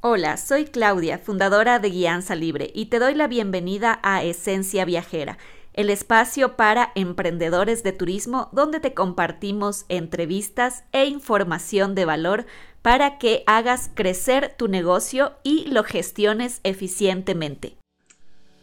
Hola, soy Claudia, fundadora de Guianza Libre, y te doy la bienvenida a Esencia Viajera, el espacio para emprendedores de turismo donde te compartimos entrevistas e información de valor para que hagas crecer tu negocio y lo gestiones eficientemente.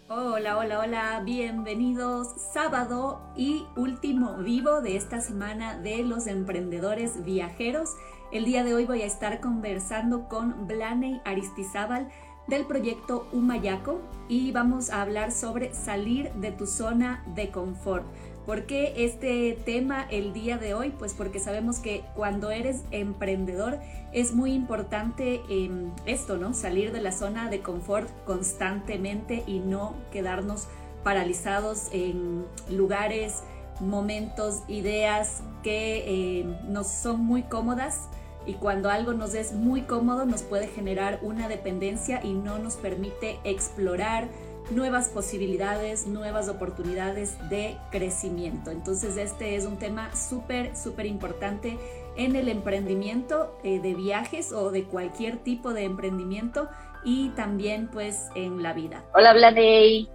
Hola, hola, hola, bienvenidos sábado y último vivo de esta semana de los emprendedores viajeros. El día de hoy voy a estar conversando con Blaney Aristizábal del proyecto Humayaco y vamos a hablar sobre salir de tu zona de confort. ¿Por qué este tema el día de hoy? Pues porque sabemos que cuando eres emprendedor es muy importante em, esto, ¿no? Salir de la zona de confort constantemente y no quedarnos paralizados en lugares, momentos, ideas que em, nos son muy cómodas y cuando algo nos es muy cómodo nos puede generar una dependencia y no nos permite explorar nuevas posibilidades, nuevas oportunidades de crecimiento. Entonces este es un tema súper, súper importante en el emprendimiento eh, de viajes o de cualquier tipo de emprendimiento y también pues en la vida. Hola Blaney.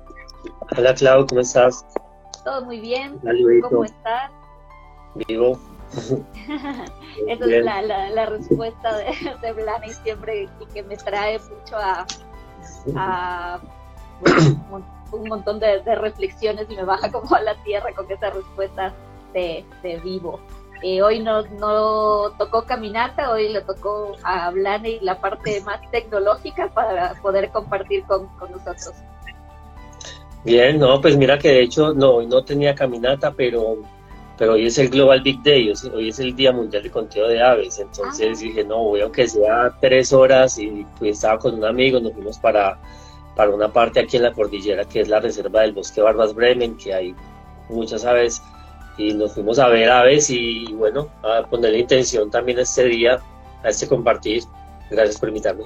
Hola Clau, ¿cómo estás? Todo muy bien. ¿Cómo estás? Vivo. Esa es la, respuesta de, de Blaney siempre y que me trae mucho a, un montón de, reflexiones y me baja como a la tierra con esa respuesta de, vivo. Eh, hoy no, no tocó caminata, hoy le tocó a Blaney la parte más tecnológica para poder compartir con, con nosotros. Bien, no, pues mira que de hecho no, hoy no tenía caminata, pero pero hoy es el Global Big Day, hoy es el Día Mundial de Conteo de Aves, entonces ah. dije, no, voy aunque sea tres horas y pues estaba con un amigo, nos fuimos para, para una parte aquí en la cordillera que es la reserva del bosque Barbas Bremen, que hay muchas aves y nos fuimos a ver aves y bueno, a poner la intención también este día, a este compartir. Gracias por invitarme.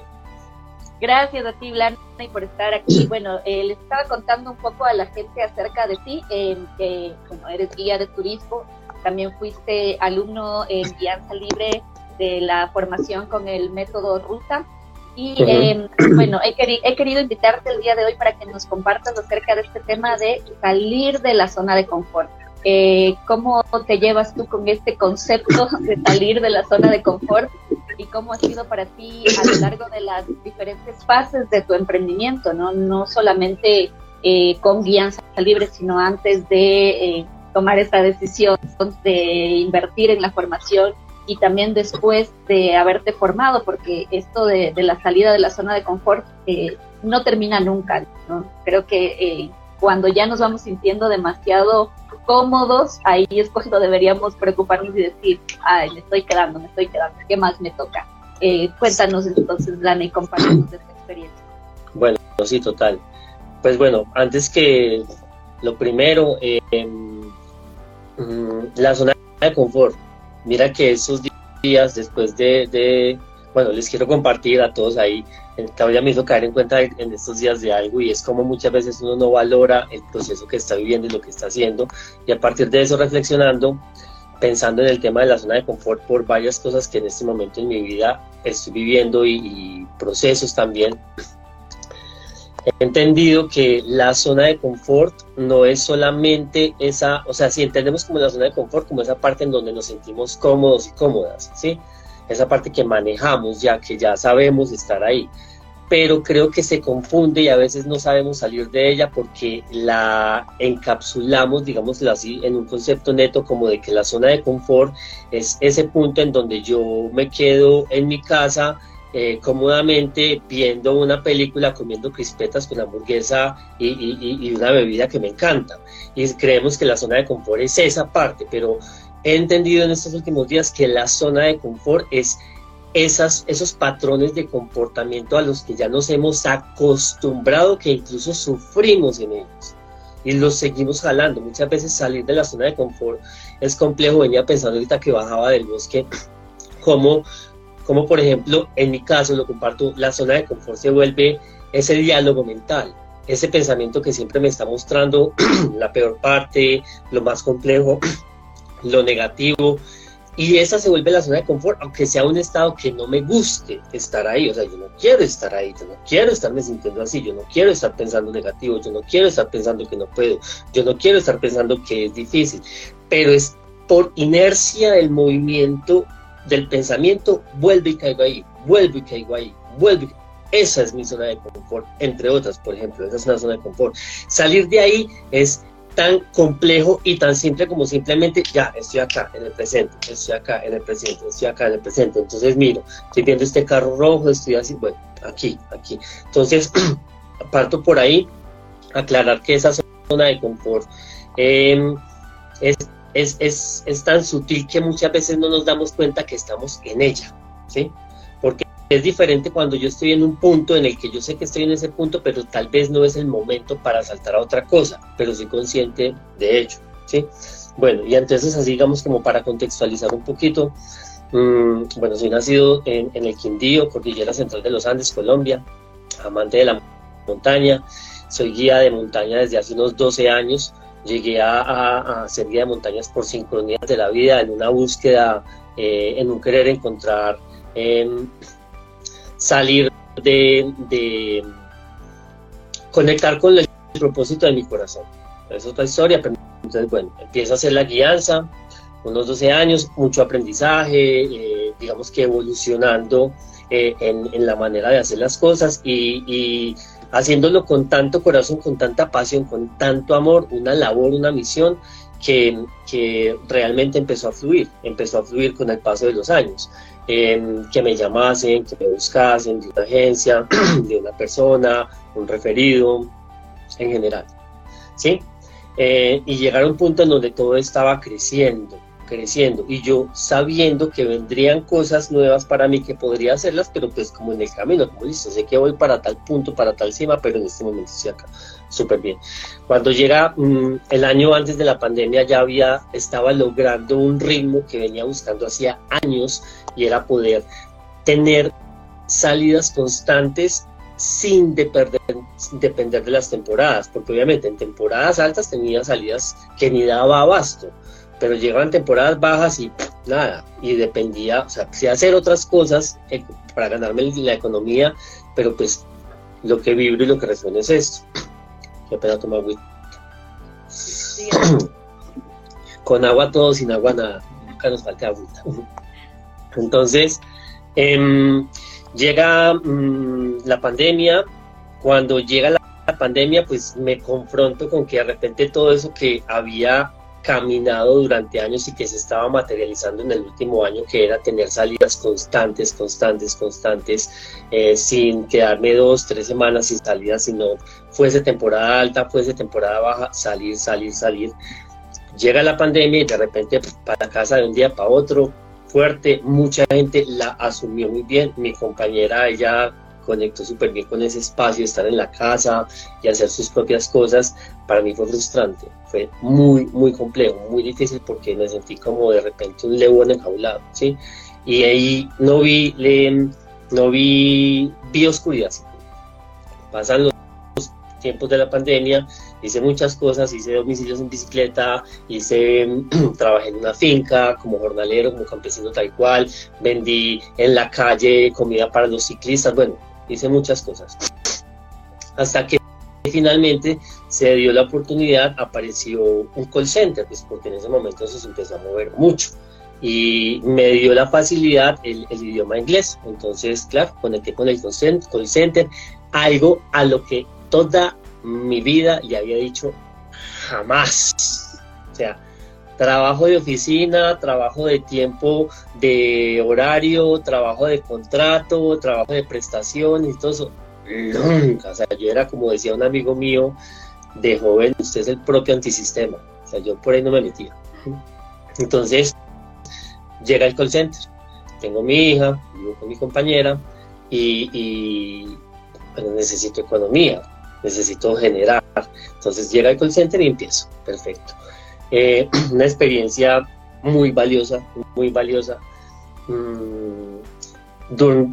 Gracias a ti, Blanca, por estar aquí. Bueno, eh, les estaba contando un poco a la gente acerca de ti, eh, que bueno, eres guía de turismo, también fuiste alumno en guianza libre de la formación con el método Ruta. Y em, bueno, he, he, querido invitarte el día de hoy para que nos compartas acerca de este tema de salir de la zona de confort. Eh, ¿Cómo te llevas tú con este concepto de salir de la zona de confort y cómo ha sido para ti a lo largo de las diferentes fases de tu emprendimiento, no, no solamente eh, con guianza libre, sino antes de eh, tomar esta decisión de invertir en la formación y también después de haberte formado, porque esto de, la salida de la zona de confort eh, no termina nunca. ¿no? Creo que cuando ya nos vamos sintiendo demasiado cómodos, ahí es cuando deberíamos preocuparnos y decir, ay, me estoy quedando, me estoy quedando, ¿qué más me toca? Eh, cuéntanos entonces, Lana, y compártanos esta experiencia. Bueno, sí, total. Pues bueno, antes que lo primero, eh, la zona de confort. Mira que esos días después de bueno, les quiero compartir a todos ahí, todavía me hizo caer en cuenta en estos días de algo y es como muchas veces uno no valora el proceso que está viviendo y lo que está haciendo y a partir de eso reflexionando, pensando en el tema de la zona de confort por varias cosas que en este momento en mi vida estoy viviendo y, procesos también, he entendido que la zona de confort no es solamente esa, o sea, si entendemos como la zona de confort como esa parte en donde nos sentimos cómodos y cómodas, ¿sí? Esa parte que manejamos ya, que ya sabemos estar ahí. Pero creo que se confunde y a veces no sabemos salir de ella porque la encapsulamos, digámoslo así, en un concepto neto como de que la zona de confort es ese punto en donde yo me quedo en mi casa eh, cómodamente viendo una película, comiendo crispetas con hamburguesa y, y, una bebida que me encanta. Y creemos que la zona de confort es esa parte, pero he entendido en estos últimos días que la zona de confort es esas, esos patrones de comportamiento a los que ya nos hemos acostumbrado, que incluso sufrimos en ellos y los seguimos jalando. Muchas veces salir de la zona de confort es complejo. Venía pensando ahorita que bajaba del bosque, como, como por ejemplo, en mi caso, lo comparto, la zona de confort se vuelve ese diálogo mental, ese pensamiento que siempre me está mostrando la peor parte, lo más complejo lo negativo, y esa se vuelve la zona de confort, aunque sea un estado que no me guste estar ahí. O sea, yo no quiero estar ahí, yo no quiero estarme sintiendo así, yo no quiero estar pensando negativo, yo no quiero estar pensando que no puedo, yo no quiero estar pensando que es difícil. Pero es por inercia del movimiento, del pensamiento, vuelvo y caigo ahí, vuelvo y caigo ahí, vuelvo. Esa es mi zona de confort, entre otras, por ejemplo, esa es una zona de confort. Salir de ahí es tan complejo y tan simple como simplemente, ya, estoy acá en el presente, estoy acá en el presente, estoy acá en el presente. Entonces miro, estoy viendo este carro rojo, estoy así, bueno, aquí, aquí. Entonces, parto por ahí, aclarar que esa zona de confort em, es, es, es, es tan sutil que muchas veces no nos damos cuenta que estamos en ella, ¿sí? Es diferente cuando yo estoy en un punto en el que yo sé que estoy en ese punto, pero tal vez no es el momento para saltar a otra cosa, pero soy consciente de ello, ¿sí? Bueno, y entonces así digamos como para contextualizar un poquito, mmm, bueno, soy nacido en, el Quindío, Cordillera Central de los Andes, Colombia, amante de la montaña, soy guía de montaña desde hace unos 12 años, llegué a, a, ser guía de montañas por sincronías de la vida, en una búsqueda, eh, en un querer encontrar... Eh, salir de, conectar con el propósito de mi corazón. Es otra historia, pero entonces, bueno, empiezo a hacer la guianza, unos 12 años, mucho aprendizaje, eh, digamos que evolucionando eh, en, la manera de hacer las cosas y, haciéndolo con tanto corazón, con tanta pasión, con tanto amor, una labor, una misión que, que realmente empezó a fluir, empezó a fluir con el paso de los años que me llamasen, que me buscasen de una agencia, de una persona, un referido, en general. ¿sí? Eh, y llegar a un punto en donde todo estaba creciendo, creciendo, y yo sabiendo que vendrían cosas nuevas para mí que podría hacerlas, pero pues como en el camino, como listo, sé que voy para tal punto, para tal cima, pero en este momento estoy acá súper bien. Cuando llega mm, el año antes de la pandemia ya había, estaba logrando un ritmo que venía buscando hacía años y era poder tener salidas constantes sin depender, depender de las temporadas, porque obviamente en temporadas altas tenía salidas que ni daba abasto, pero llegaban temporadas bajas y nada, y dependía, o sea, sí hacer otras cosas eh, para ganarme la economía, pero pues lo que vibro y lo que resuena es esto. Qué pena tomar agua. Con agua todo, sin agua nada. Nunca nos falta agua. Entonces, em, llega mm, la pandemia. Cuando llega la, pandemia, pues me confronto con que de repente todo eso que había caminado durante años y que se estaba materializando en el último año, que era tener salidas constantes, constantes, constantes, eh, sin quedarme dos, tres semanas sin salidas, sino fuese temporada alta, fuese temporada baja, salir, salir, salir. Llega la pandemia y de repente para casa de un día para otro, fuerte, mucha gente la asumió muy bien, mi compañera, ella conectó súper bien con ese espacio, estar en la casa y hacer sus propias cosas, para mí fue frustrante, fue muy, muy complejo, muy difícil porque me sentí como de repente un león enjaulado, ¿sí? Y ahí no vi, le, no vi, vi oscuridad. Pasan los tiempos de la pandemia, hice muchas cosas, hice domicilios en bicicleta, hice, trabajé en una finca como jornalero, como campesino tal cual, vendí en la calle comida para los ciclistas, bueno, hice muchas cosas. Hasta que finalmente se dio la oportunidad, apareció un call center, pues porque en ese momento se empezó a mover mucho y me dio la facilidad el, idioma inglés. Entonces, claro, conecté con el call center, algo a lo que toda mi vida le había dicho jamás. O sea, trabajo de oficina, trabajo de tiempo de horario, trabajo de contrato, trabajo de prestación y todo eso. Nunca. O sea, yo era como decía un amigo mío de joven, usted es el propio antisistema. O sea, yo por ahí no me metía. Entonces, llega el call center. Tengo mi hija, vivo con mi compañera y, y necesito economía, necesito generar. Entonces llega el call center y empiezo. Perfecto. Eh, una experiencia muy valiosa, muy valiosa, mm,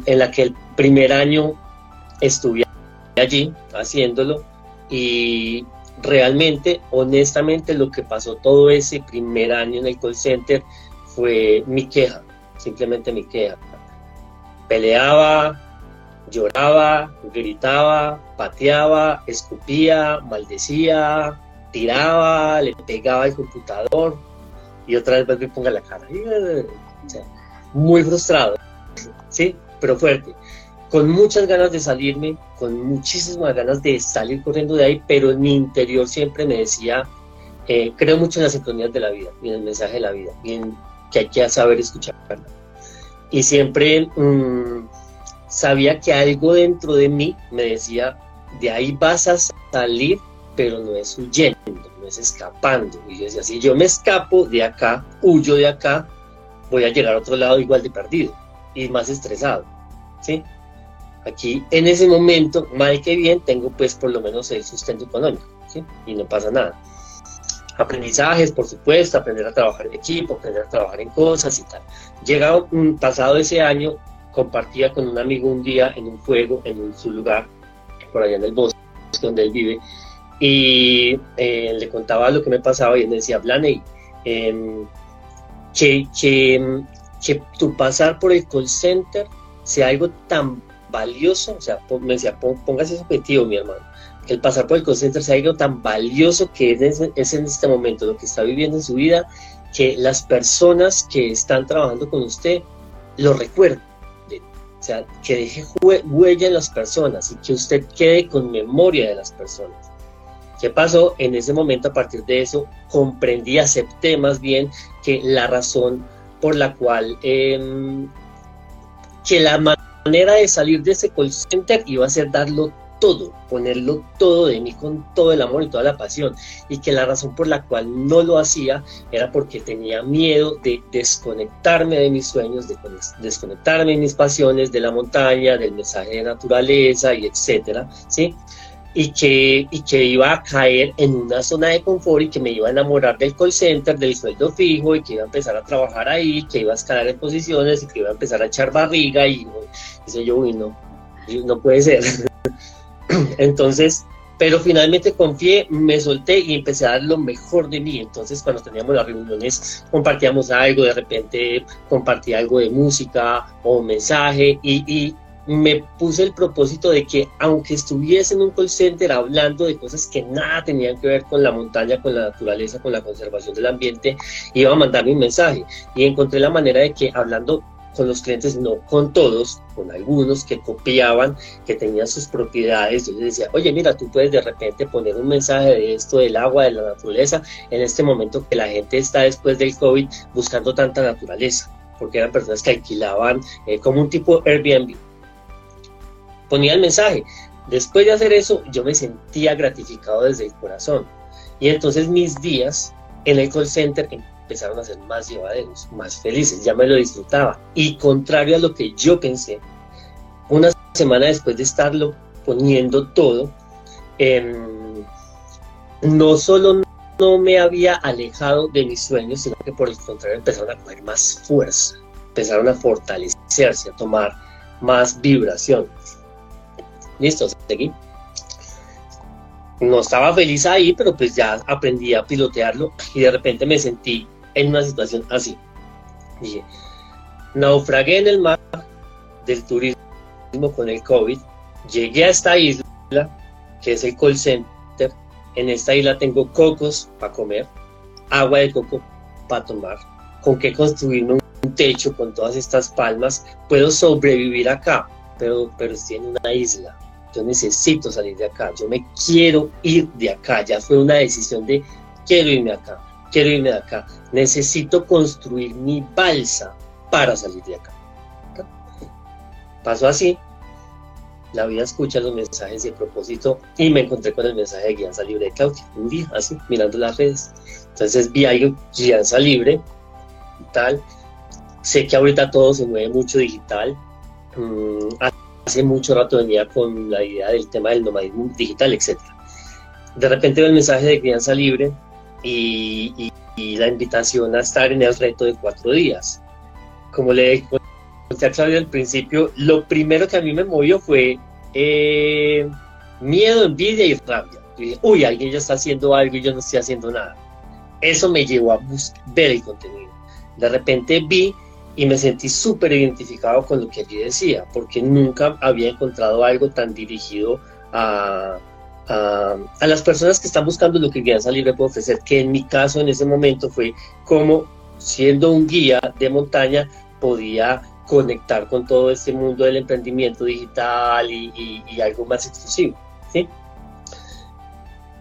en la que el primer año estuve allí haciéndolo y realmente, honestamente, lo que pasó todo ese primer año en el call center fue mi queja, simplemente mi queja. Peleaba, lloraba, gritaba, pateaba, escupía, maldecía, tiraba, le pegaba al computador y otra vez me ponga la cara. muy frustrado, ¿sí? Pero fuerte. Con muchas ganas de salirme, con muchísimas ganas de salir corriendo de ahí, pero en mi interior siempre me decía, eh, creo mucho en las sintonías de la vida y en el mensaje de la vida y en que hay que saber escuchar. Y siempre mm, sabía que algo dentro de mí me decía, de ahí vas a salir pero no es huyendo, no es escapando. Y yo decía, si yo me escapo de acá, huyo de acá, voy a llegar a otro lado igual de perdido y más estresado. ¿sí? Aquí, en ese momento, mal que bien, tengo pues por lo menos el sustento económico ¿sí? y no pasa nada. Aprendizajes, por supuesto, aprender a trabajar en equipo, aprender a trabajar en cosas y tal. Llegado pasado ese año, compartía con un amigo un día en un fuego en su lugar, por allá en el bosque donde él vive, y eh, le contaba lo que me pasaba y él me decía, Blaney, em, que, que, que, tu pasar por el call center sea algo tan valioso, o sea, me decía, póngase ese objetivo, mi hermano, que el pasar por el call center sea algo tan valioso que es, es en este momento lo que está viviendo en su vida, que las personas que están trabajando con usted lo recuerden. O sea, que deje huella en las personas y que usted quede con memoria de las personas. ¿Qué pasó? En ese momento, a partir de eso, comprendí, acepté más bien que la razón por la cual, em, que la manera de salir de ese call center iba a ser darlo todo, ponerlo todo de mí con todo el amor y toda la pasión. Y que la razón por la cual no lo hacía era porque tenía miedo de desconectarme de mis sueños, de desconectarme de mis pasiones, de la montaña, del mensaje de naturaleza y etcétera, ¿sí? y que, y que iba a caer en una zona de confort y que me iba a enamorar del call center, del sueldo fijo y que iba a empezar a trabajar ahí, que iba a escalar en posiciones y que iba a empezar a echar barriga y dice yo, no, no puede ser. Entonces, pero finalmente confié, me solté y empecé a dar lo mejor de mí. Entonces, cuando teníamos las reuniones, compartíamos algo, de repente compartía algo de música o un mensaje y, y, me puse el propósito de que aunque estuviese en un call center hablando de cosas que nada tenían que ver con la montaña, con la naturaleza, con la conservación del ambiente, iba a mandarme un mensaje. Y encontré la manera de que hablando con los clientes, no con todos, con algunos que copiaban, que tenían sus propiedades. Yo les decía, oye, mira, tú puedes de repente poner un mensaje de esto, del agua, de la naturaleza, en este momento que la gente está después del COVID buscando tanta naturaleza, porque eran personas que alquilaban eh, como un tipo Airbnb ponía el mensaje. Después de hacer eso, yo me sentía gratificado desde el corazón. Y entonces mis días en el call center empezaron a ser más llevaderos, más felices, ya me lo disfrutaba. Y contrario a lo que yo pensé, una semana después de estarlo poniendo todo, em, no solo no me había alejado de mis sueños, sino que por el contrario empezaron a coger más fuerza, empezaron a fortalecerse, a tomar más vibración. Listo, seguí. No estaba feliz ahí, pero pues ya aprendí a pilotearlo y de repente me sentí en una situación así. Dije, naufragué en el mar del turismo con el COVID, llegué a esta isla, que es el call center, en esta isla tengo cocos para comer, agua de coco para tomar, con qué construirme un techo con todas estas palmas, puedo sobrevivir acá, pero, pero estoy en una isla, yo necesito salir de acá, yo me quiero ir de acá, ya fue una decisión de quiero irme acá, quiero irme de acá, necesito construir mi balsa para salir de acá. Pasó así, la vida escucha los mensajes de propósito y me encontré con el mensaje de Guianza Libre de Claudia, un día así, mirando las redes. Entonces vi algo, Guianza Libre, tal. Sé que ahorita todo se mueve mucho digital. Mm, hace mucho rato venía con la idea del tema del nomadismo digital, etc. De repente veo el mensaje de crianza libre y, la invitación a estar en el reto de cuatro días. Como le conté a Claudia al principio, lo primero que a mí me movió fue eh, miedo, envidia y rabia. dije, uy, alguien ya está haciendo algo y yo no estoy haciendo nada. Eso me llevó a ver el contenido. de repente vi y me sentí súper identificado con lo que allí decía, porque nunca había encontrado algo tan dirigido a, a, las personas que están buscando lo que Guianza Libre puede ofrecer, que en mi caso en ese momento fue como siendo un guía de montaña podía conectar con todo este mundo del emprendimiento digital y, y algo más exclusivo. ¿sí?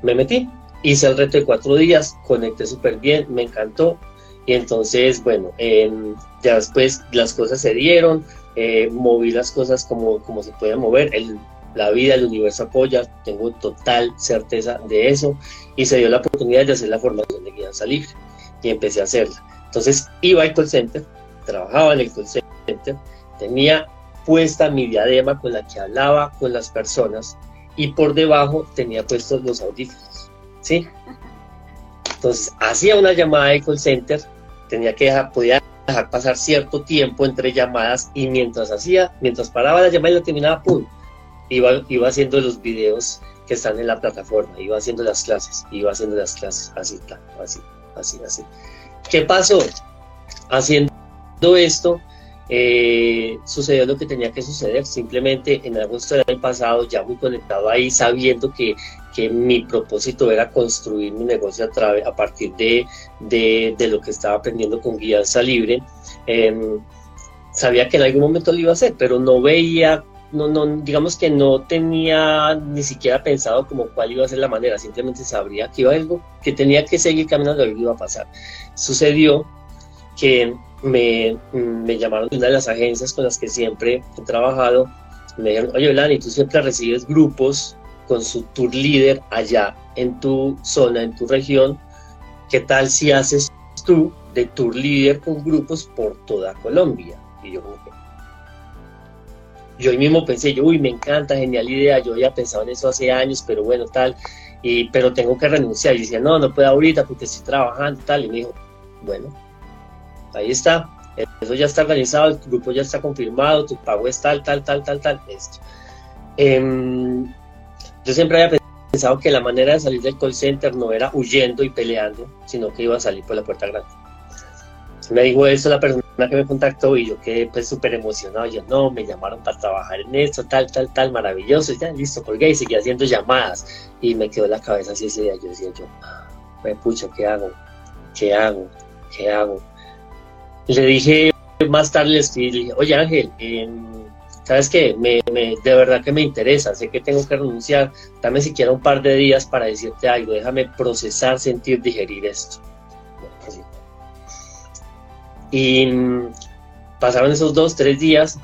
Me metí, hice el reto de cuatro días, conecté súper bien, me encantó. Y entonces, bueno, em, ya después las cosas se dieron, eh, moví las cosas como, como se podían mover, el, la vida, el universo apoya, tengo total certeza de eso. Y se dio la oportunidad de hacer la formación de guía salir y empecé a hacerla. Entonces iba al call center, trabajaba en el call center, tenía puesta mi diadema con la que hablaba con las personas y por debajo tenía puestos los audífonos, ¿sí? Entonces, hacía una llamada de call center, tenía que dejar, podía dejar pasar cierto tiempo entre llamadas y mientras hacía, mientras paraba la llamada y la terminaba, ¡pum! Iba, iba haciendo los videos que están en la plataforma, iba haciendo las clases, iba haciendo las clases, así, así, así, así. ¿Qué pasó? Haciendo esto, eh, sucedió lo que tenía que suceder. Simplemente en agosto del año pasado, ya muy conectado ahí, sabiendo que, que mi propósito era construir mi negocio a, a partir de, de, de, lo que estaba aprendiendo con Guianza Libre, em, sabía que en algún momento lo iba a hacer, pero no veía no, no, digamos que no tenía ni siquiera pensado como cuál iba a ser la manera, simplemente sabría que iba algo, que tenía que seguir caminando, algo iba a pasar. Sucedió que me, llamaron de una de las agencias con las que siempre he trabajado. Me dijeron, oye, Lani, tú siempre recibes grupos con su tour líder allá en tu zona, en tu región. ¿Qué tal si haces tú de tour líder con grupos por toda Colombia? Y yo yo mismo pensé, yo, uy, me encanta, genial idea, yo había pensado en eso hace años, pero bueno, tal, y, pero tengo que renunciar. Y decía, no, no puedo ahorita porque estoy trabajando, tal, y me dijo, bueno, ahí está, eso ya está organizado, el grupo ya está confirmado, tu pago es tal, tal, tal, tal, tal, esto. Em, yo siempre había pensado que la manera de salir del call center no era huyendo y peleando, sino que iba a salir por la puerta grande. Me dijo eso la persona que me contactó y yo quedé pues súper emocionado. Yo, no, me llamaron para trabajar en esto, tal, tal, tal, maravilloso. Ya, listo, colgué y seguí haciendo llamadas. Y me quedó la cabeza así ese día. Yo decía, yo, me pucho, ¿qué hago? ¿Qué hago? ¿Qué hago? le dije más tarde, le dije, oye Ángel, em, ¿sabes qué? Me, de verdad que me interesa, sé que tengo que renunciar, dame siquiera un par de días para decirte algo, déjame procesar, sentir, digerir esto. Y pasaron esos dos, tres días,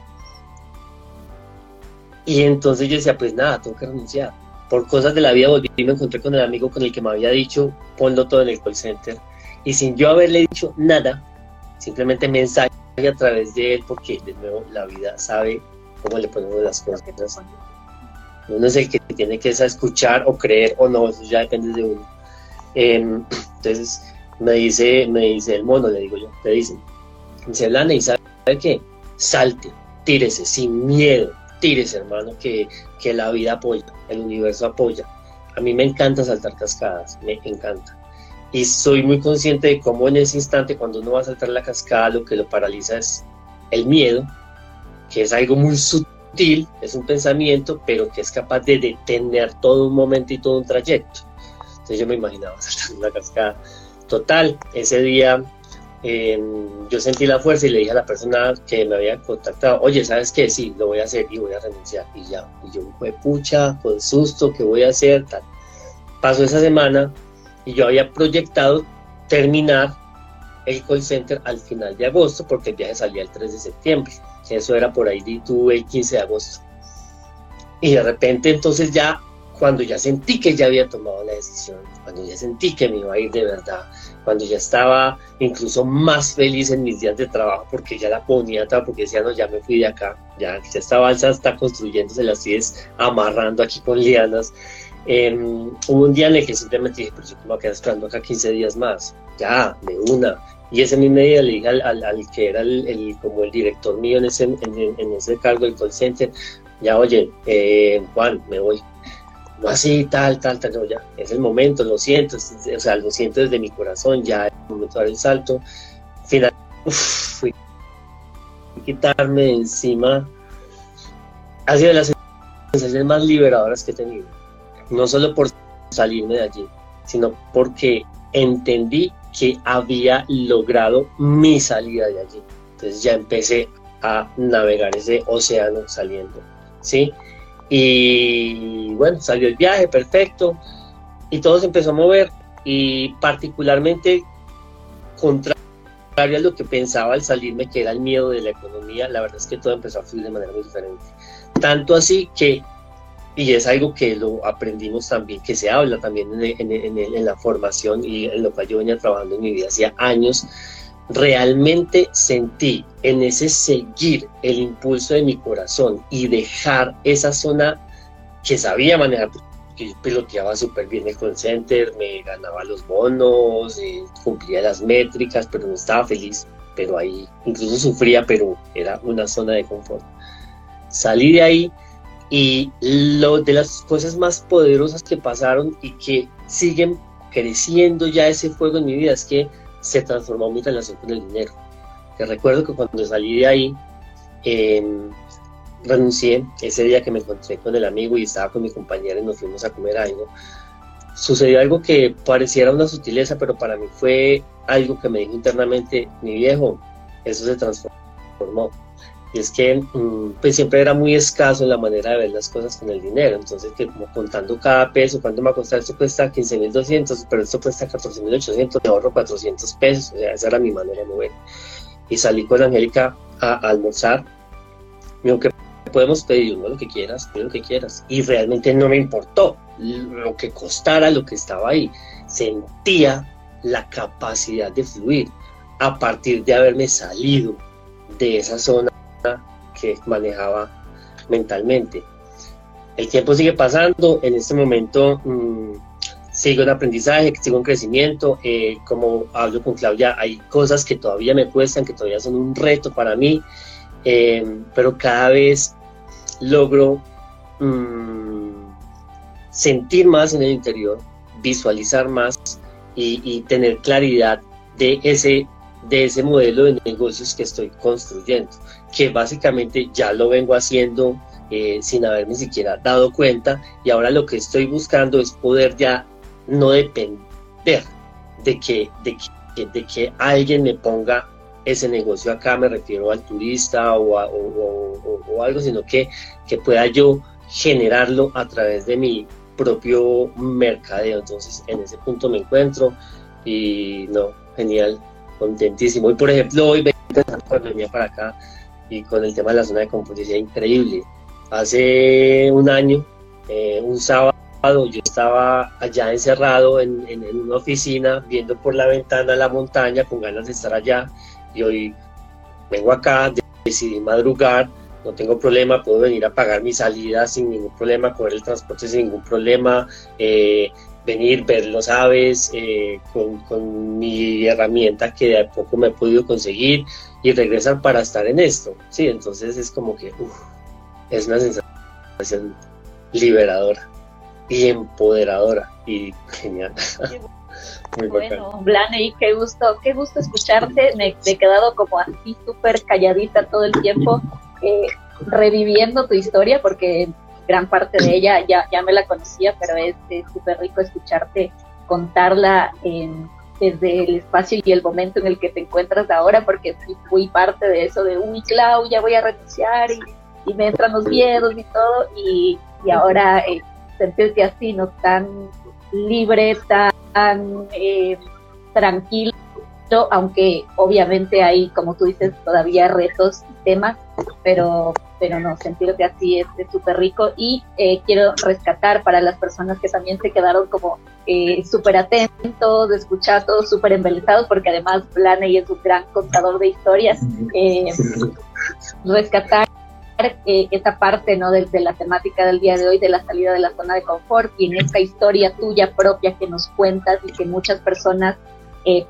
y entonces yo decía, pues nada, tengo que renunciar. Por cosas de la vida volví y me encontré con el amigo con el que me había dicho, ponlo todo en el call center. Y sin yo haberle dicho nada, simplemente mensaje a través de él, porque de nuevo la vida sabe cómo le ponemos las cosas. Uno es el que tiene que escuchar o creer o no, eso ya depende de uno. Em, entonces me dice, me dice el mono, le digo yo, te dice, dice Lana, ¿y sabe qué? Salte, tírese, sin miedo, tírese hermano, que, que la vida apoya, el universo apoya. A mí me encanta saltar cascadas, me encanta y soy muy consciente de cómo en ese instante cuando uno va a saltar la cascada lo que lo paraliza es el miedo, que es algo muy sutil, es un pensamiento, pero que es capaz de detener todo un momento y todo un trayecto. Entonces yo me imaginaba saltando una cascada. Total, ese día em, yo sentí la fuerza y le dije a la persona que me había contactado, oye, ¿sabes qué? Sí, lo voy a hacer y voy a renunciar. Y ya, y yo fue pucha, con susto, ¿qué voy a hacer? Tal. Pasó esa semana, y yo había proyectado terminar el call center al final de agosto porque el viaje salía el 3 de septiembre. Eso era por ahí, tuve el 15 de agosto. Y de repente entonces ya, cuando ya sentí que ya había tomado la decisión, cuando ya sentí que me iba a ir de verdad, cuando ya estaba incluso más feliz en mis días de trabajo porque ya la ponía, porque decía, no, ya me fui de acá, ya, esta balsa está construyéndose, las sigues amarrando aquí con lianas. Em, hubo un día en el que simplemente dije, pero yo como voy a quedar esperando acá 15 días más, ya, de una. Y ese mismo día le dije al, que era el, como el director mío en ese, en, ese cargo del call ya oye, eh, Juan, me voy. No así, tal, tal, tal, no, ya, es el momento, lo siento, o sea, lo siento desde mi corazón, ya es el momento de dar el salto. Finalmente fui quitarme de encima ha sido de las sensaciones más liberadoras que he tenido. No solo por salirme de allí, sino porque entendí que había logrado mi salida de allí. Entonces ya empecé a navegar ese océano saliendo, ¿sí? Y bueno, salió el viaje, perfecto, y todo se empezó a mover, y particularmente contrario a lo que pensaba al salirme, que era el miedo de la economía, la verdad es que todo empezó a fluir de manera muy diferente. Tanto así que, y es algo que lo aprendimos también, que se habla también en, en la formación y en lo cual yo venía trabajando en mi vida hacía años, realmente sentí en ese seguir el impulso de mi corazón y dejar esa zona que sabía manejar, porque yo piloteaba súper bien el call center, me ganaba los bonos, eh, cumplía las métricas, pero no estaba feliz, pero ahí incluso sufría, pero era una zona de confort. Salí de ahí y lo de las cosas más poderosas que pasaron y que siguen creciendo ya ese fuego en mi vida es que se transformó mi relación con el dinero. Te recuerdo que cuando salí de ahí, em, renuncié ese día que me encontré con el amigo y estaba con mi compañera y nos fuimos a comer algo. Sucedió algo que pareciera una sutileza, pero para mí fue algo que me dijo internamente, mi viejo, eso se transformó. Y es que mm, pues siempre era muy escaso la manera de ver las cosas con el dinero. Entonces, que como contando cada peso, ¿cuánto me va a costar? Esto cuesta 15.200, pero esto cuesta 14.800, me ahorro 400 pesos. O sea, esa era mi manera de mover. Y salí con Angélica a, almorzar. Me dijo, que podemos pedir? uno lo que quieras, lo que quieras. Y realmente no me importó lo que costara, lo que estaba ahí. Sentía la capacidad de fluir a partir de haberme salido de esa zona que manejaba mentalmente. El tiempo sigue pasando, en este momento mm, sigo en aprendizaje, sigo en crecimiento, eh, como hablo con Claudia, hay cosas que todavía me cuestan, que todavía son un reto para mí, eh, pero cada vez logro mm, sentir más en el interior, visualizar más y, y tener claridad de ese de ese modelo de negocios que estoy construyendo, que básicamente ya lo vengo haciendo eh, sin haberme siquiera dado cuenta y ahora lo que estoy buscando es poder ya no depender de que, de que, de que alguien me ponga ese negocio acá, me refiero al turista o, o, algo, sino que, que pueda yo generarlo a través de mi propio mercadeo. Entonces, en ese punto me encuentro y no, genial contentísimo. Y por ejemplo, hoy cuando venía para acá y con el tema de la zona de confort, increíble. Hace un año, eh, un sábado, yo estaba allá encerrado en, en, una oficina, viendo por la ventana la montaña, con ganas de estar allá. Y hoy vengo acá, decidí madrugar, no tengo problema, puedo venir a pagar mi salida sin ningún problema, coger el transporte sin ningún problema. Eh, venir, ver los aves eh, con, mi herramienta que de a poco me he podido conseguir y regresar para estar en esto. Sí, entonces es como que es una sensación liberadora y empoderadora y genial. Muy bueno, Blaney, qué gusto, qué gusto escucharte. Me, he quedado como así súper calladita todo el tiempo, eh, reviviendo tu historia, porque gran parte de ella ya, ya me la conocía, pero es súper rico escucharte contarla desde el espacio y el momento en el que te encuentras ahora, porque fui parte de eso de, uy, Clau, ya voy a renunciar y, me entran los miedos y todo, y, ahora eh, sentirte así, ¿no? Tan libre, tan eh, aunque obviamente hay, como tú dices, todavía retos y temas, pero pero no, sentirte así es súper rico y eh, quiero rescatar para las personas que también se quedaron como eh, súper atentos, escuchados, súper embelesados, porque además Blaney es un gran contador de historias, eh, rescatar eh, esa parte ¿no? De, de, la temática del día de hoy, de la salida de la zona de confort y en esta historia tuya propia que nos cuentas y que muchas personas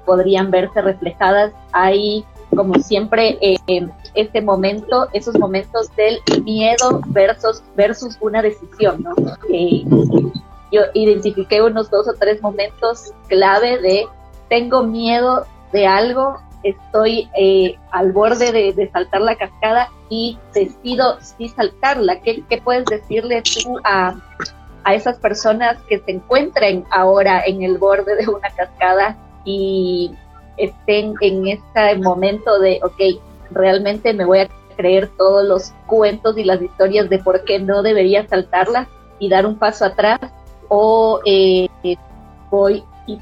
podrían verse reflejadas, hay como siempre, eh, este momento, esos momentos del miedo versus, versus una decisión, ¿no? Eh, yo identifiqué unos dos o tres momentos clave de tengo miedo de algo estoy eh, al borde de, saltar la cascada y decido sí saltarla. ¿Qué, qué puedes decirle tú a, a esas personas que se encuentren ahora en el borde de una cascada y estén en este momento de, ok, realmente me voy a creer todos los cuentos y las historias de por qué no debería saltarla y dar un paso atrás o eh, voy y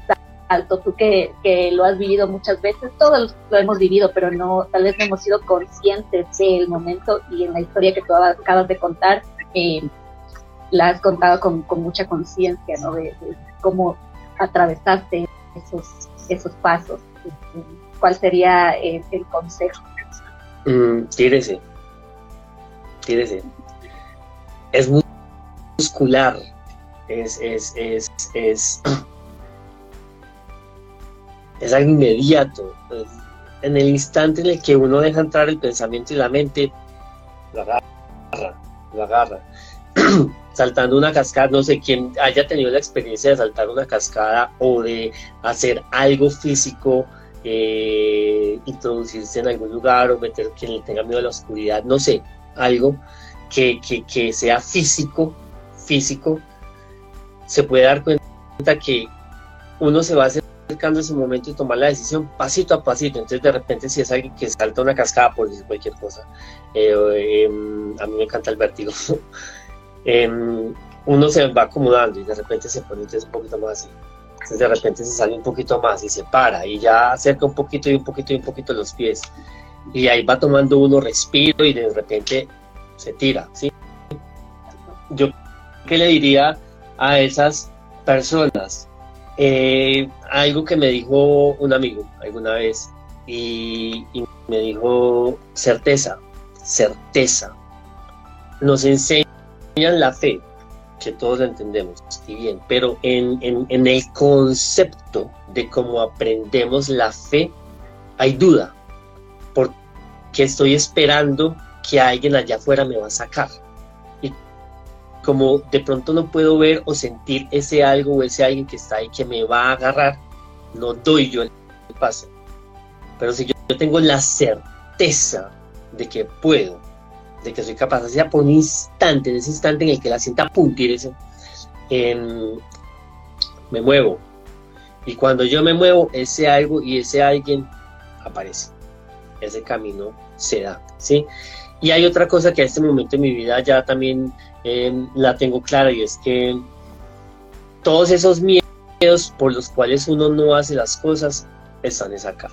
salto, tú que, que, lo has vivido muchas veces, todos lo hemos vivido, pero no, tal vez no hemos sido conscientes del momento y en la historia que tú acabas de contar, eh, la has contado con, con mucha conciencia, ¿no? De, cómo atravesaste esos, esos pasos. ¿Cuál sería el, consejo? Mm, tírese, tírese. Es muscular, es, es, es, es, es algo inmediato. En el instante en el que uno deja entrar el pensamiento y la mente, lo agarra, lo agarra. saltando una cascada, no sé quién haya tenido la experiencia de saltar una cascada o de hacer algo físico, eh, introducirse en algún lugar o meter quien le tenga miedo a la oscuridad, no sé, algo que, que, sea físico, físico, se puede dar cuenta que uno se va acercando ese momento y tomar la decisión pasito a pasito. Entonces, de repente, si es alguien que salta una cascada, por decir cualquier cosa, eh, em, a mí me encanta el vértigo. Em, uno se va acomodando y de repente se pone un poquito más así. Entonces de repente se sale un poquito más y se para y ya acerca un poquito y un poquito y un poquito los pies. Y ahí va tomando uno respiro y de repente se tira, ¿sí? Yo, ¿qué le diría a esas personas? Eh, algo que me dijo un amigo alguna vez y, y me dijo certeza, certeza. Nos enseña la fe, que todos entendemos, y bien, pero en, en, el concepto de cómo aprendemos la fe, hay duda, porque estoy esperando que alguien allá afuera me va a sacar. Y como de pronto no puedo ver o sentir ese algo o ese alguien que está ahí que me va a agarrar, no doy yo el paso. Pero si yo tengo la certeza de que puedo, de que soy capaz, por un instante, en ese instante en el que la sienta puntirse, eh, me muevo. Y cuando yo me muevo, ese algo y ese alguien aparece. Ese camino se da, ¿sí? Y hay otra cosa que a este momento en mi vida ya también em, la tengo clara y es que todos esos miedos por los cuales uno no hace las cosas están en acá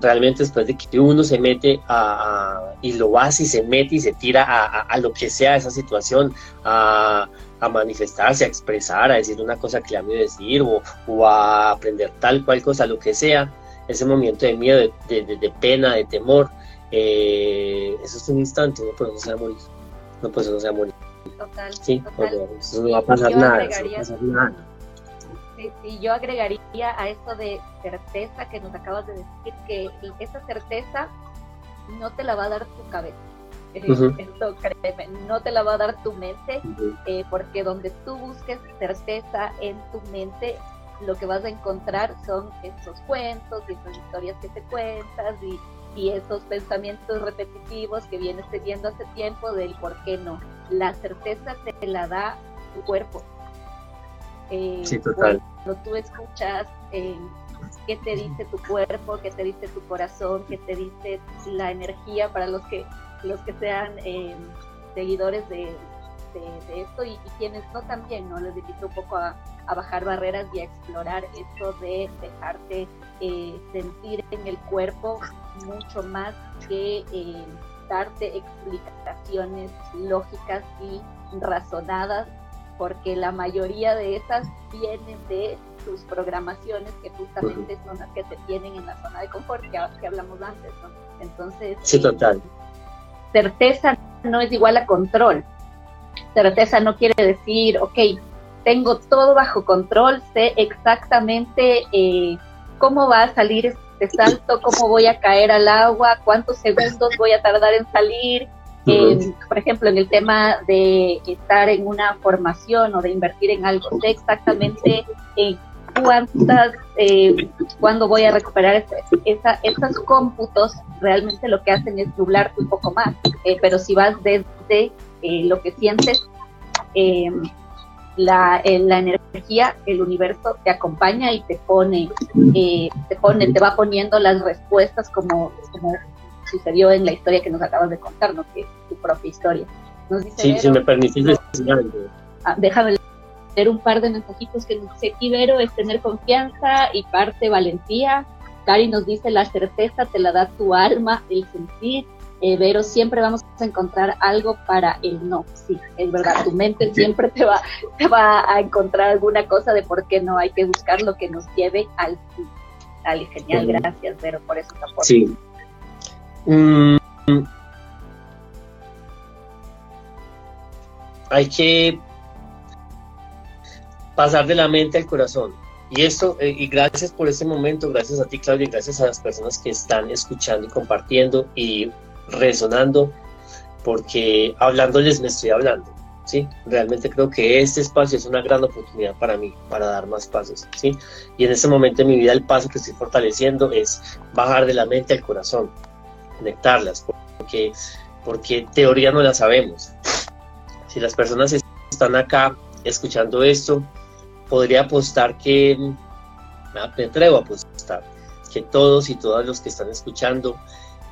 realmente después de que uno se mete a, y lo hace y se mete y se tira a, lo que sea esa situación, a, manifestarse, a expresar, a decir una cosa que le ha decir o, a aprender tal cual cosa, lo que sea, ese momento de miedo, de, pena, de temor, eh, eso es un instante, no, pues no se va a morir, no, pues no se va a morir. Total, sí, total. no va a pasar nada, no va a pasar nada Sí, yo agregaría a eso de certeza que nos acabas de decir, que esa certeza no te la va a dar tu cabeza. Eh, no te la va a dar tu mente, eh, porque donde tú busques certeza en tu mente, lo que vas a encontrar son esos cuentos y esas historias que te cuentas y, y esos pensamientos repetitivos que vienes teniendo hace tiempo del por qué no. La certeza te la da tu cuerpo, eh, total. Cuando tú escuchas eh, qué te dice tu cuerpo, qué te dice tu corazón, qué te dice la energía para los que, los que sean eh, seguidores de, esto y, quienes no también, ¿no? Les invito un poco a, bajar barreras y a explorar esto de dejarte sentir en el cuerpo mucho más que darte explicaciones lógicas y razonadas porque la mayoría de esas vienen de tus programaciones que justamente son las que te tienen en la zona de confort que, hablamos antes, ¿no? Entonces, sí, total. certeza no es igual a control. Certeza no quiere decir, ok, tengo todo bajo control, sé exactamente eh, cómo va a salir este salto, cómo voy a caer al agua, cuántos segundos voy a tardar en salir, por ejemplo, en el tema de estar en una formación o de invertir en algo, sé exactamente en cuántas, eh, cuándo voy a recuperar esa, esos cómputos, realmente lo que hacen es nublarte un poco más. Eh, pero si vas desde eh, lo que sientes, la, la, energía, el universo te acompaña y te pone, te pone, te va poniendo las respuestas como sucedió en la historia que nos acabas de contar, ¿no? que es tu propia historia. sí, si me permites decir algo. Ah, déjame leer un par de mensajitos que nos dice Ibero es tener confianza y parte valentía. Cari nos dice la certeza te la da tu alma, el sentir. Eh, Vero, siempre vamos a encontrar algo para el no. Sí, es verdad, tu mente siempre te va, te va a encontrar alguna cosa de por qué no. Hay que buscar lo que nos lleve al sí. Dale, genial, gracias, Vero, por eso te Sí, Mm, hay que pasar de la mente al corazón. Y esto, eh, y gracias por este momento, gracias a ti Claudia, y gracias a las personas que están escuchando y compartiendo y resonando, porque hablándoles me estoy hablando, ¿sí? Realmente creo que este espacio es una gran oportunidad para mí, para dar más pasos, ¿sí? Y en este momento de mi vida el paso que estoy fortaleciendo es bajar de la mente al corazón, conectarlas, porque, porque teoría no la sabemos. Si las personas están acá escuchando esto, podría apostar que, me atrevo a apostar, que todos y todas los que están escuchando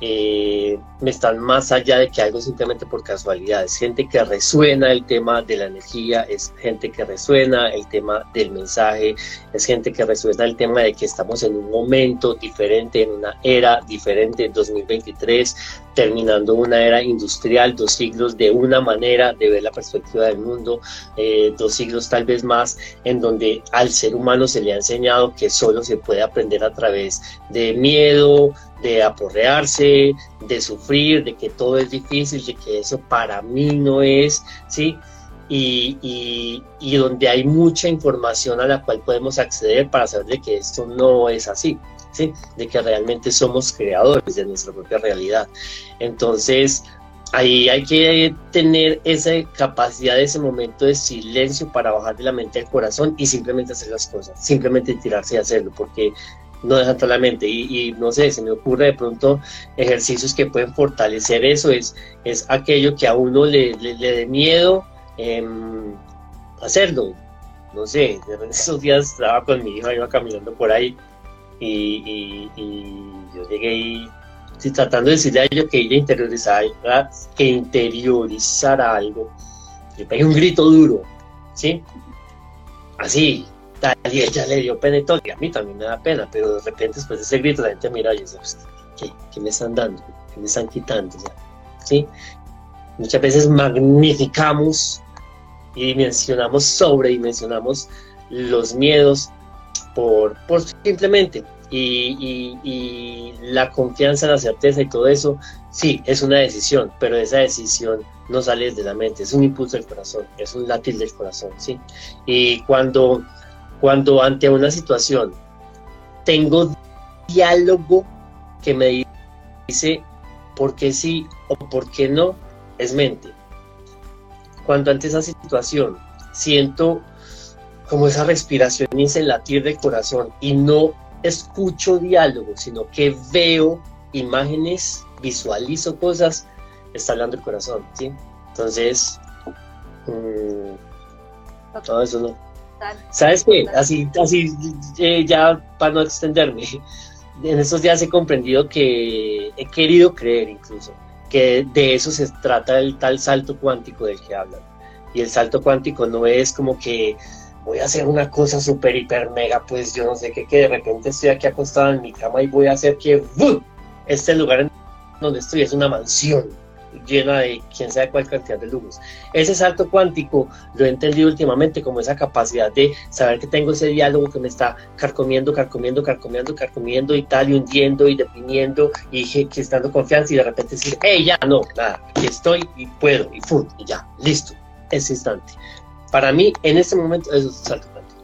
eh, están más allá de que algo simplemente por casualidad. Es gente que resuena el tema de la energía, es gente que resuena el tema del mensaje, es gente que resuena el tema de que estamos en un momento diferente, en una era diferente, 2023, terminando una era industrial, dos siglos de una manera de ver la perspectiva del mundo, eh, dos siglos tal vez más en donde al ser humano se le ha enseñado que solo se puede aprender a través de miedo, de aporrearse, de sufrir, de que todo es difícil, de que eso para mí no es, ¿sí? Y, y, y, donde hay mucha información a la cual podemos acceder para saber de que esto no es así, ¿sí? de que realmente somos creadores de nuestra propia realidad. Entonces, ahí hay que tener esa capacidad, ese momento de silencio para bajar de la mente al corazón y simplemente hacer las cosas, simplemente tirarse y hacerlo, porque no deja toda la mente. Y, no sé, se me ocurre de pronto ejercicios que pueden fortalecer eso, es, es aquello que a uno le, le, dé miedo em, hacerlo. No sé, esos días estaba con mi hija, iba caminando por ahí y, yo llegué y tratando de decirle a ella que ella interiorizara, que interiorizara algo. Le pegué un grito duro, ¿sí? Así, y ella le dio pena y y a mí también me da pena, pero de repente después de ese grito la gente mira y dice, pues, ¿qué, me están dando? ¿Qué me están quitando? ¿sí? Muchas veces magnificamos y dimensionamos, sobredimensionamos los miedos por, por simplemente. Y, y, la confianza, la certeza y todo eso, sí, es una decisión, pero esa decisión no sale de la mente, es un impulso del corazón, es un látigo del corazón, ¿sí? Y cuando cuando ante una situación tengo diálogo que me dice por qué sí o por qué no, es mente. Cuando ante esa situación siento como esa respiración y ese latir del corazón y no escucho diálogo, sino que veo imágenes, visualizo cosas, está hablando el corazón, ¿sí? Entonces, mm, todo eso no, ¿Sabes qué? Así, así eh, ya para no extenderme, en estos días he comprendido que he querido creer incluso que de eso se trata el tal salto cuántico del que hablan. Y el salto cuántico no es como que voy a hacer una cosa súper, hiper, mega, pues yo no sé qué, que de repente estoy aquí acostado en mi cama y voy a hacer que este lugar en donde estoy es una mansión llena de quién sabe cuál cantidad de lujos. Ese salto cuántico lo he entendido últimamente como esa capacidad de saber que tengo ese diálogo que me está carcomiendo, carcomiendo, carcomiendo, carcomiendo y tal, y hundiendo y deprimiendo y que, estando confianza y de repente decir, hey, ya, no, nada, aquí estoy y puedo, y fum, y ya, listo, ese instante. Para mí, en este momento, eso es un salto cuántico.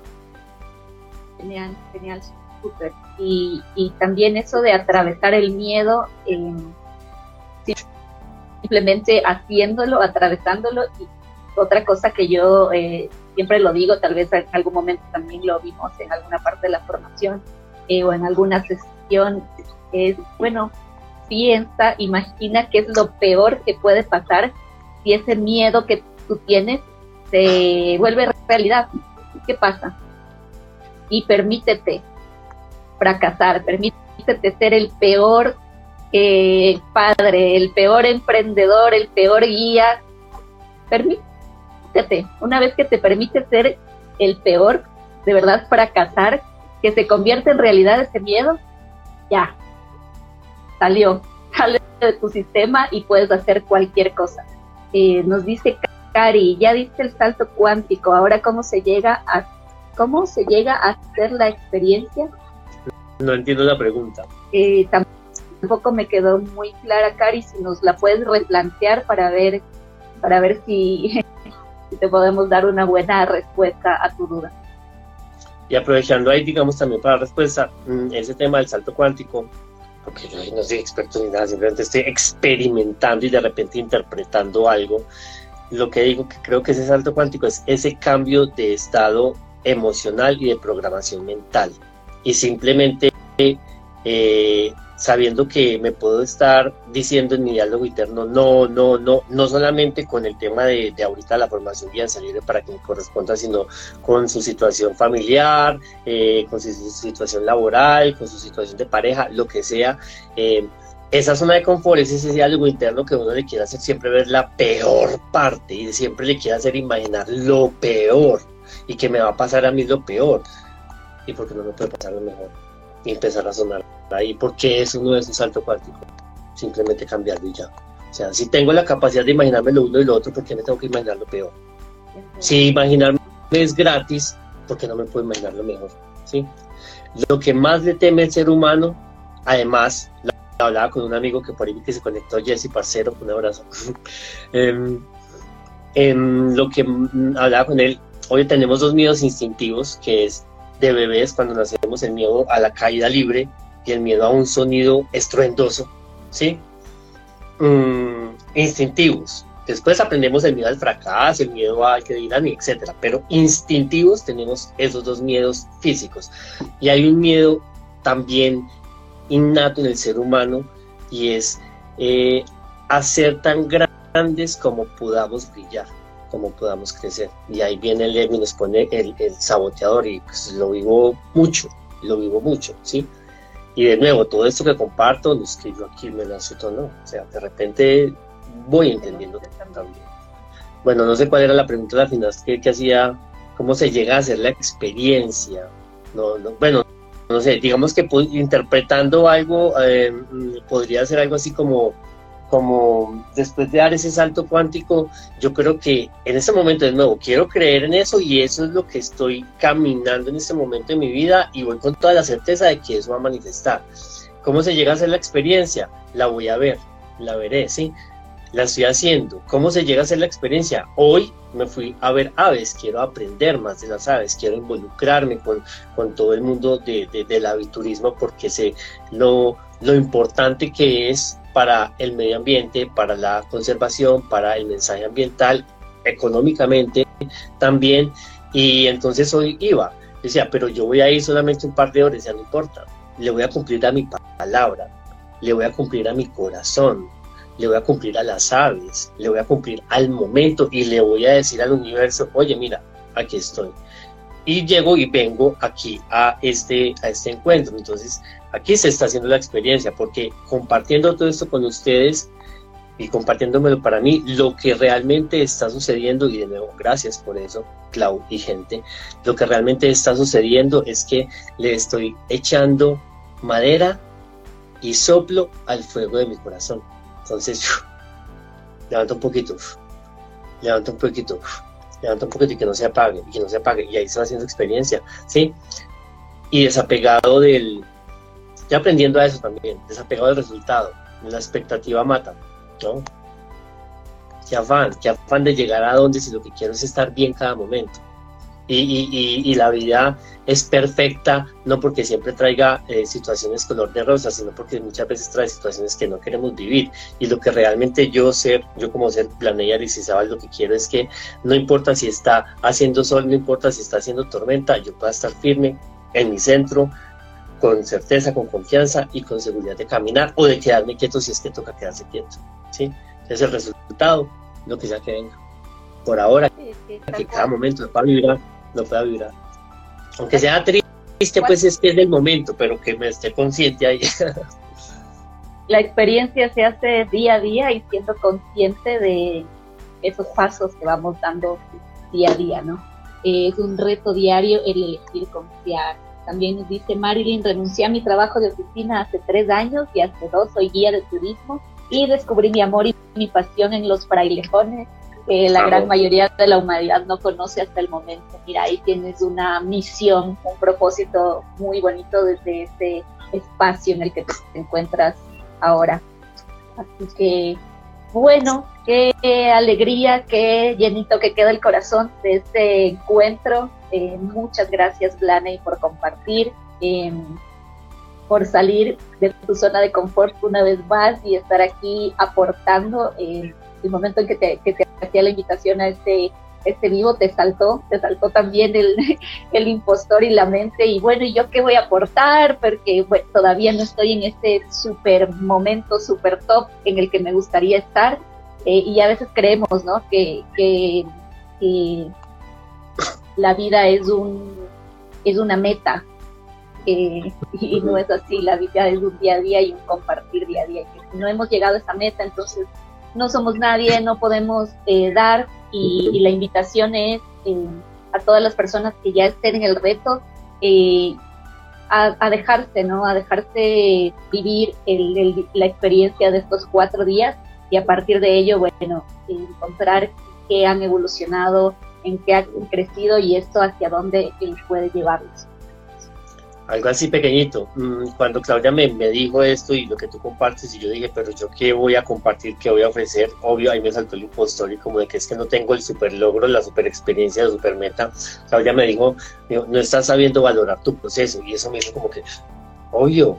Genial, genial, súper. Y, y, también eso de atravesar el miedo. Eh, simplemente haciéndolo, atravesándolo. Y otra cosa que yo eh, siempre lo digo, tal vez en algún momento también lo vimos en alguna parte de la formación eh, o en alguna sesión, es, bueno, piensa, imagina qué es lo peor que puede pasar si ese miedo que tú tienes se vuelve realidad. ¿Qué pasa? Y permítete fracasar, permítete ser el peor eh, padre, el peor emprendedor, el peor guía. Permítete, una vez que te permite ser el peor, de verdad fracasar, que se convierte en realidad ese miedo, ya, salió, sale de tu sistema y puedes hacer cualquier cosa. Eh, nos dice Cari, ya diste el salto cuántico, ahora cómo se llega a cómo se llega a hacer la experiencia. No entiendo la pregunta. Eh, tampoco me quedó muy clara, Cari, si nos la puedes replantear para ver, para ver si, te podemos dar una buena respuesta a tu duda. Y aprovechando ahí, digamos, también para la respuesta, mm, ese tema del salto cuántico, porque yo no soy experto ni nada, simplemente estoy experimentando y de repente interpretando algo. Lo que digo que creo que ese salto cuántico es ese cambio de estado emocional y de programación mental. Y simplemente eh, sabiendo que me puedo estar diciendo en mi diálogo interno, no, no, no, no solamente con el tema de, de ahorita la formación bien salir para que me corresponda, sino con su situación familiar, eh, con su, situación laboral, con su situación de pareja, lo que sea. Eh, esa zona de confort es ese diálogo interno que uno le quiere hacer siempre ver la peor parte y siempre le quiere hacer imaginar lo peor y que me va a pasar a mí lo peor y porque no me puede pasar lo mejor y empezar a sonar ahí, porque eso no es un salto cuántico, simplemente cambiarlo y ya. O sea, si tengo la capacidad de imaginarme lo uno y lo otro, ¿por qué me tengo que imaginar lo peor? Si imaginarme es gratis, ¿por qué no me puedo imaginar lo mejor? ¿Sí? Lo que más le teme el ser humano, además, la, hablaba con un amigo que por ahí que se conectó, Jesse Parcero, un abrazo. en, lo que hablaba con él, hoy tenemos dos miedos instintivos, que es de bebés cuando nacemos, el miedo a la caída libre y el miedo a un sonido estruendoso, ¿sí? Mm, instintivos. Después aprendemos el miedo al fracaso, el miedo al que dirán, etcétera. Pero instintivos tenemos esos dos miedos físicos. Y hay un miedo también innato en el ser humano y es eh, hacer tan grandes como podamos brillar como podamos crecer. Y ahí viene el y nos pone el, el, saboteador y pues lo vivo mucho, lo vivo mucho, ¿sí? Y de nuevo, todo esto que comparto, no es que yo aquí me lo acepto, no. O sea, de repente voy entendiendo también. Bueno, no sé cuál era la pregunta la final, que, que hacía, cómo se llega a hacer la experiencia. No, no, bueno, no sé, digamos que interpretando algo, eh, podría ser algo así como como después de dar ese salto cuántico, yo creo que en ese momento de nuevo quiero creer en eso y eso es lo que estoy caminando en este momento de mi vida y voy con toda la certeza de que eso va a manifestar. ¿Cómo se llega a hacer la experiencia? La voy a ver, la veré, ¿sí? La estoy haciendo. ¿Cómo se llega a hacer la experiencia? Hoy me fui a ver aves, quiero aprender más de las aves, quiero involucrarme con, con todo el mundo de, del aviturismo porque sé lo, lo importante que es para el medio ambiente, para la conservación, para el mensaje ambiental, económicamente también. Y entonces hoy iba, decía, pero yo voy a ir solamente un par de horas, ya no importa. Le voy a cumplir a mi palabra, le voy a cumplir a mi corazón, le voy a cumplir a las aves, le voy a cumplir al momento y le voy a decir al universo, oye, mira, aquí estoy. Y llego y vengo aquí a este, a este encuentro. Entonces, aquí se está haciendo la experiencia, porque compartiendo todo esto con ustedes y compartiéndomelo para mí, lo que realmente está sucediendo, y de nuevo, gracias por eso, Clau y gente, lo que realmente está sucediendo es que le estoy echando madera y soplo al fuego de mi corazón. Entonces, levanta un poquito, levanta un poquito, levanta un poquito y que no se apague, y que no se apague, y ahí se va haciendo experiencia, ¿sí? Y desapegado del, Estoy aprendiendo a eso también, desapegado del resultado. La expectativa mata, ¿no? Qué afán, qué afán de llegar a donde si lo que quiero es estar bien cada momento. y, la vida es perfecta, no porque siempre traiga eh, situaciones color de rosa, sino porque muchas veces trae situaciones que no queremos vivir. Y lo que realmente yo ser, yo como ser planear y si sabes lo que quiero es que no importa si está haciendo sol, no importa si está haciendo tormenta, yo pueda estar firme en mi centro, con certeza, con confianza y con seguridad de caminar o de quedarme quieto si es que toca quedarse quieto. ¿sí? Es el resultado, lo que sea que venga. Por ahora, que cada momento para vibrar, lo pueda vibrar. Aunque sea triste, pues es que es del momento, pero que me esté consciente ahí. La experiencia se hace día a día y siendo consciente de esos pasos que vamos dando día a día, ¿no? Es un reto diario el elegir confiar. También nos dice Marilyn, renuncié a mi trabajo de oficina hace tres años y hace dos soy guía de turismo y descubrí mi amor y mi pasión en los frailejones que la gran mayoría de la humanidad no conoce hasta el momento. Mira, ahí tienes una misión, un propósito muy bonito desde este espacio en el que te encuentras ahora. Así que, bueno, qué alegría, qué llenito que queda el corazón de este encuentro. Eh, muchas gracias, Blaney, por compartir, em, por salir de tu zona de confort una vez más y estar aquí aportando. Eh, el momento en que te, que te hacía la invitación a este, este vivo, te saltó, te saltó también el, el impostor y la mente, y bueno, ¿y yo qué voy a aportar? Porque todavía no estoy en este super momento, super top en el que me gustaría estar, eh, y a veces creemos, ¿no? Que, que, la vida es un es una meta eh, y no es así, la vida es un día a día y un compartir día a día. Que no hemos llegado a esa meta, entonces no somos nadie, no podemos eh, dar y, la invitación es eh, a todas las personas que ya estén en el reto eh, a, dejarse, ¿no? A dejarse vivir la experiencia de estos cuatro días y a partir de ello, bueno, encontrar qué han evolucionado, en qué han crecido y esto hacia dónde puede llevarlos algo así pequeñito. Mm, cuando Claudia me, me, dijo esto y lo que tú compartes, y yo dije, pero yo qué voy a compartir, qué voy a ofrecer, obvio, ahí me saltó el impostor y como de que es que no tengo el super logro, la super experiencia, la super meta. Claudia me dijo, no estás sabiendo valorar tu proceso, y eso me hizo como que, obvio,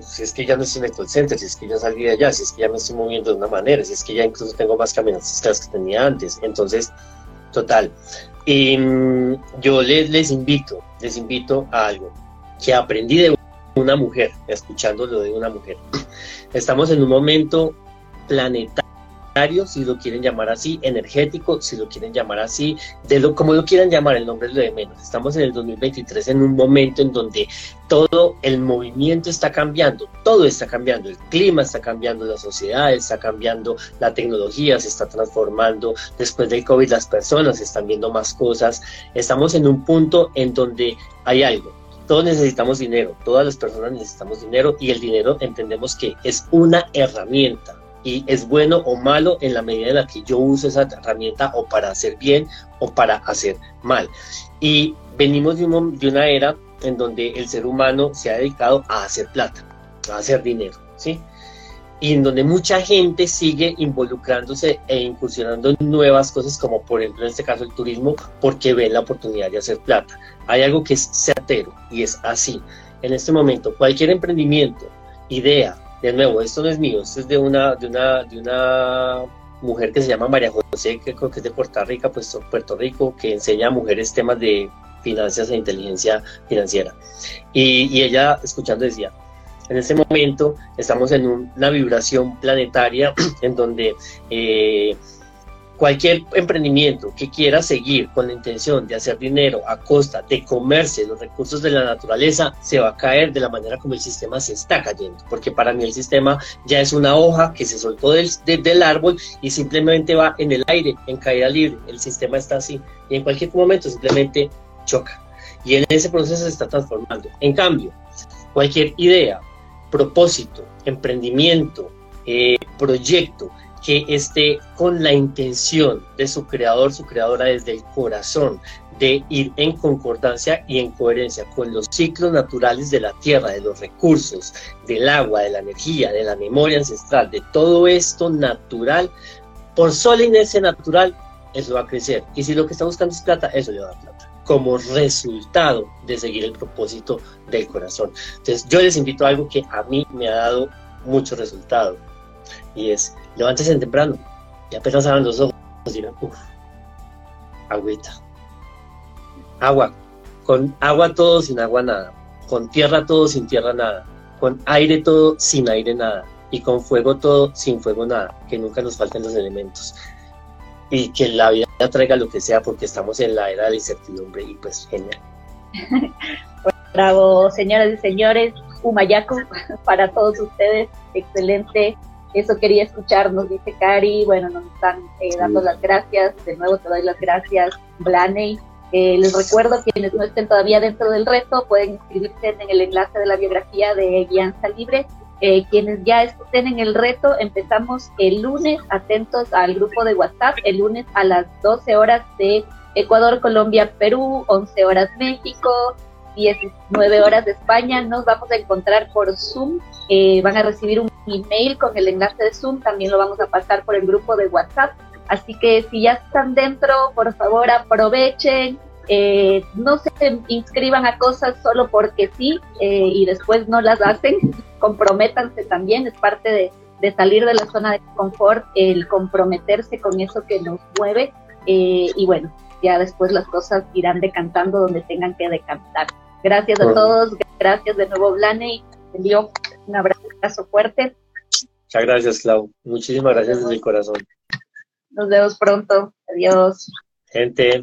si es que ya no estoy en el call si es que ya salí de allá, si es que ya me estoy moviendo de una manera, si es que ya incluso tengo más caminatas que las que tenía antes. Entonces, total. Y mm, yo les, les invito, les invito a algo que aprendí de una mujer, escuchando lo de una mujer. Estamos en un momento planetario, si lo quieren llamar así, energético, si lo quieren llamar así, de lo como lo quieran llamar, el nombre es lo de menos. Estamos en el 2023 en un momento en donde todo el movimiento está cambiando, todo está cambiando, el clima está cambiando, la sociedad está cambiando, la tecnología se está transformando, después del COVID las personas están viendo más cosas, estamos en un punto en donde hay algo, todos necesitamos dinero, todas las personas necesitamos dinero y el dinero entendemos que es una herramienta y es bueno o malo en la medida en la que yo uso esa herramienta o para hacer bien o para hacer mal. Y venimos de, una era en donde el ser humano se ha dedicado a hacer plata, a hacer dinero, ¿sí? Y en donde mucha gente sigue involucrándose e incursionando en nuevas cosas, como por ejemplo en este caso el turismo, porque ven la oportunidad de hacer plata. Hay algo que es certero y es así. En este momento, cualquier emprendimiento, idea, de nuevo, esto no es mío, esto es de una, de una, de una mujer que se llama María José, que creo que es de Puerto Rico, pues Puerto Rico, que enseña a mujeres temas de finanzas e inteligencia financiera. Y, y ella, escuchando, decía, en este momento estamos en una vibración planetaria en donde eh, cualquier emprendimiento que quiera seguir con la intención de hacer dinero a costa de comerse los recursos de la naturaleza se va a caer de la manera como el sistema se está cayendo, porque para mí el sistema ya es una hoja que se soltó del, del árbol y simplemente va en el aire, en caída libre, el sistema está así y en cualquier momento simplemente choca. Y en ese proceso se está transformando. En cambio, cualquier idea, propósito, emprendimiento, eh, proyecto que esté con la intención de su creador, su creadora desde el corazón, de ir en concordancia y en coherencia con los ciclos naturales de la tierra, de los recursos, del agua, de la energía, de la memoria ancestral, de todo esto natural, por sola inercia natural, eso va a crecer. Y si lo que está buscando es plata, eso le va a dar plata. Como resultado de seguir el propósito del corazón. Entonces yo les invito a algo que a mí me ha dado mucho resultado y es levántese temprano y apenas abran los ojos dirán, uff, agüita, agua, con agua todo, sin agua nada, con tierra todo, sin tierra nada, con aire todo, sin aire nada, y con fuego todo, sin fuego nada, que nunca nos falten los elementos y que la vida traiga lo que sea porque estamos en la era de la incertidumbre y pues genial. Bravo, señoras y señores, Humayaco para todos ustedes, excelente. Eso quería escuchar, nos dice Cari. Bueno, nos están eh, dando las gracias. De nuevo te doy las gracias, Blaney. Eh, les recuerdo, quienes no estén todavía dentro del reto, pueden inscribirse en el enlace de la biografía de Guianza Libre eh, quienes ya estén en el reto, empezamos el lunes, atentos al grupo de WhatsApp, el lunes a las 12 horas de Ecuador, Colombia, Perú, 11 horas México, 19 horas de España. Nos vamos a encontrar por Zoom. Eh, van a recibir un email con el enlace de Zoom. También lo vamos a pasar por el grupo de WhatsApp. Así que si ya están dentro, por favor aprovechen. Eh, no se inscriban a cosas solo porque sí y después no las hacen comprométanse también, es parte de, salir de la zona de confort, el comprometerse con eso que nos mueve eh, y bueno, ya después las cosas irán decantando donde tengan que decantar. Gracias a todos, gracias de nuevo Blaney, envío un abrazo fuerte. Muchas gracias Clau, muchísimas gracias desde el corazón. Nos vemos pronto, adiós. Gente,